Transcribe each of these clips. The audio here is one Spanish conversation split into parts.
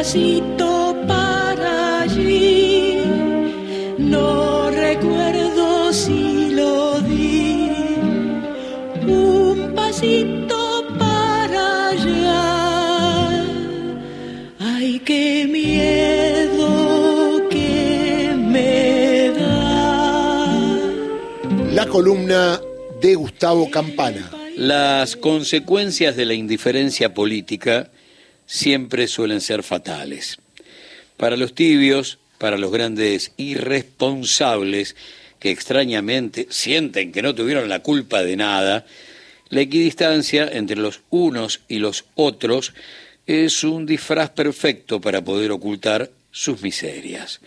pasito para allí. No recuerdo si lo di. Un pasito para allá. Ay, qué miedo que me da. La columna de Gustavo Campana. Las consecuencias de la indiferencia política siempre suelen ser fatales. Para los tibios, para los grandes irresponsables que extrañamente sienten que no tuvieron la culpa de nada, la equidistancia entre los unos y los otros es un disfraz perfecto para poder ocultar sus miserias.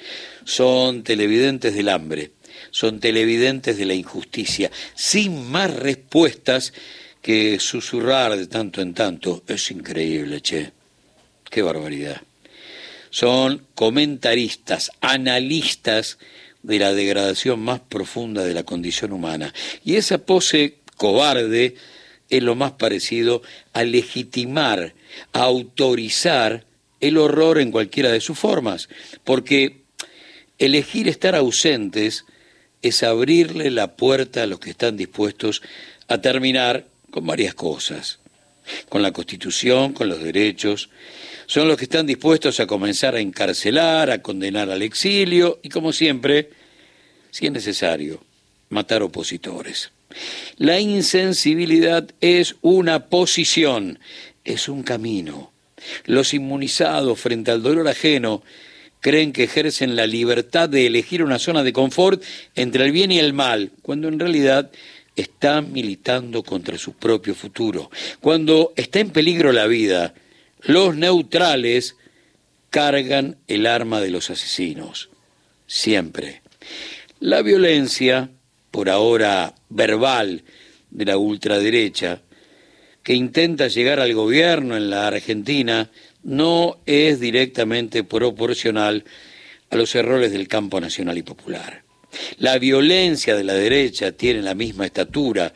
Son televidentes del hambre, son televidentes de la injusticia, sin más respuestas que susurrar de tanto en tanto. Es increíble, che. Qué barbaridad. Son comentaristas, analistas de la degradación más profunda de la condición humana. Y esa pose cobarde es lo más parecido a legitimar, a autorizar el horror en cualquiera de sus formas, porque elegir estar ausentes es abrirle la puerta a los que están dispuestos a terminar con varias cosas, con la Constitución, con los derechos, son los que están dispuestos a comenzar a encarcelar, a condenar al exilio y, como siempre, si es necesario, matar opositores. La insensibilidad es una posición, es un camino. Los inmunizados frente al dolor ajeno creen que ejercen la libertad de elegir una zona de confort entre el bien y el mal, cuando en realidad están militando contra su propio futuro. Cuando está en peligro la vida, los neutrales cargan el arma de los asesinos, siempre. La violencia, por ahora verbal, de la ultraderecha, que intenta llegar al gobierno en la Argentina, no es directamente proporcional a los errores del campo nacional y popular. La violencia de la derecha tiene la misma estatura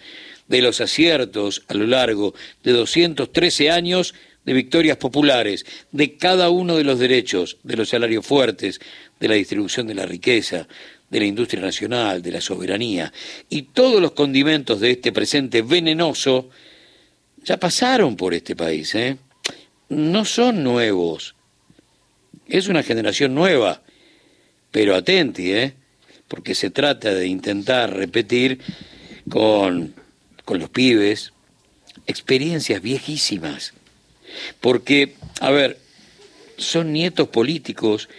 de los aciertos a lo largo de 213 años de victorias populares, de cada uno de los derechos, de los salarios fuertes, de la distribución de la riqueza, de la industria nacional, de la soberanía, y todos los condimentos de este presente venenoso ya pasaron por este país, ¿eh? No son nuevos. Es una generación nueva, pero atenti, ¿eh? Porque se trata de intentar repetir con, con los pibes experiencias viejísimas porque, a ver, son nietos políticos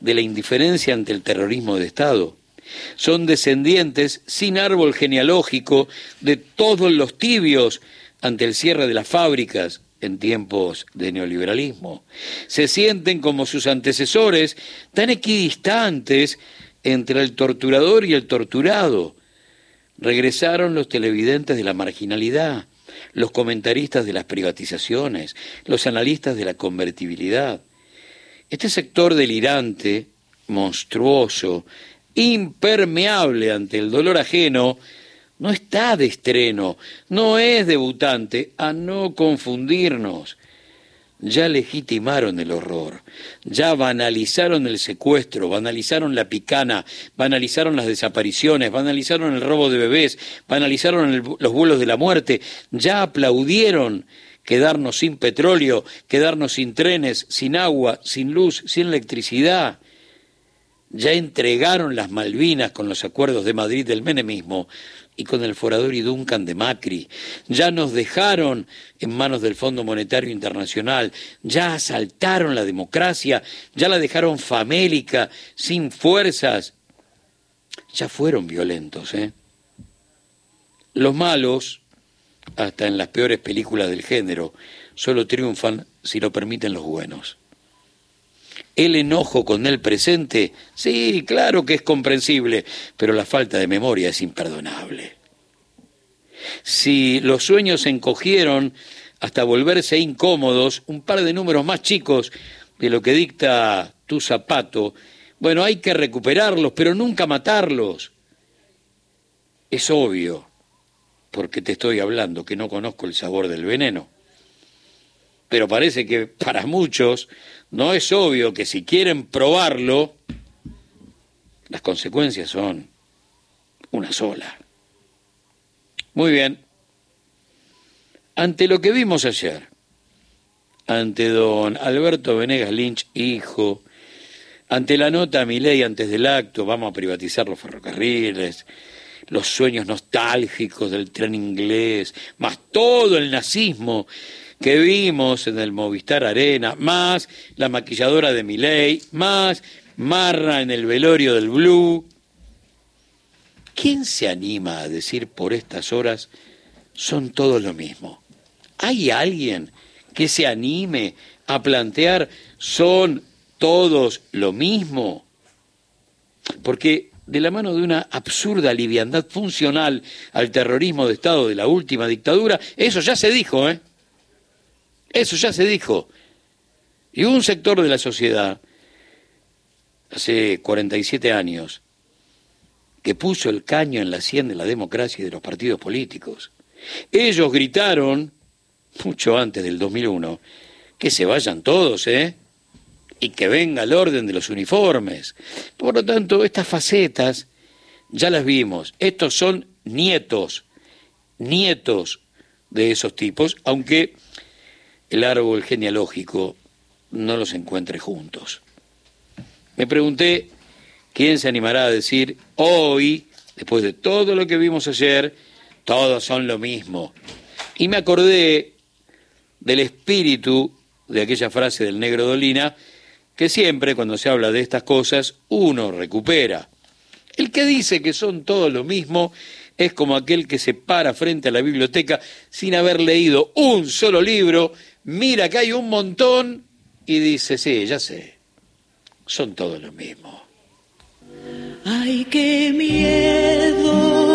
de la indiferencia ante el terrorismo de Estado. Son descendientes sin árbol genealógico de todos los tibios ante el cierre de las fábricas en tiempos de neoliberalismo. Se sienten como sus antecesores tan equidistantes entre el torturador y el torturado. Regresaron los televidentes de la marginalidad, los comentaristas de las privatizaciones, los analistas de la convertibilidad. Este sector delirante, monstruoso, impermeable ante el dolor ajeno, no está de estreno, no es debutante, a no confundirnos ya legitimaron el horror, ya banalizaron el secuestro, banalizaron la picana, banalizaron las desapariciones, banalizaron el robo de bebés, banalizaron los vuelos de la muerte, ya aplaudieron quedarnos sin petróleo, quedarnos sin trenes, sin agua, sin luz, sin electricidad. Ya entregaron las Malvinas con los acuerdos de Madrid del menemismo y con el forador y Duncan de Macri. Ya nos dejaron en manos del Fondo Monetario Internacional, ya asaltaron la democracia, ya la dejaron famélica, sin fuerzas. Ya fueron violentos, ¿eh? Los malos, hasta en las peores películas del género, solo triunfan si lo permiten los buenos. El enojo con el presente, sí, claro que es comprensible, pero la falta de memoria es imperdonable. Si los sueños se encogieron hasta volverse incómodos, un par de números más chicos de lo que dicta tu zapato, bueno, hay que recuperarlos, pero nunca matarlos. Es obvio, porque te estoy hablando que no conozco el sabor del veneno. pero parece que para muchos no es obvio que si quieren probarlo, las consecuencias son una sola. Muy bien. Ante lo que vimos ayer, ante don Alberto Venegas Lynch, hijo, ante la nota a mi ley antes del acto, vamos a privatizar los ferrocarriles, los sueños nostálgicos del tren inglés, más todo el nazismo que vimos en el Movistar Arena, más la maquilladora de Miley, más Marra en el velorio del Blue. ¿Quién se anima a decir por estas horas son todos lo mismo? ¿Hay alguien que se anime a plantear son todos lo mismo? Porque de la mano de una absurda liviandad funcional al terrorismo de Estado de la última dictadura, eso ya se dijo, ¿eh? Eso ya se dijo. Y un sector de la sociedad, hace 47 años, que puso el caño en la sien de la democracia y de los partidos políticos. Ellos gritaron, mucho antes del 2001, que se vayan todos, ¿eh? Y que venga el orden de los uniformes. Por lo tanto, estas facetas ya las vimos. Estos son nietos, nietos de esos tipos, aunque el árbol genealógico no los encuentre juntos. Me pregunté quién se animará a decir hoy, después de todo lo que vimos ayer, todos son lo mismo. Y me acordé del espíritu de aquella frase del negro Dolina, que siempre cuando se habla de estas cosas uno recupera. El que dice que son todos lo mismo es como aquel que se para frente a la biblioteca sin haber leído un solo libro mira que hay un montón y dice, sí, ya sé, son todos lo mismo. Ay, qué miedo.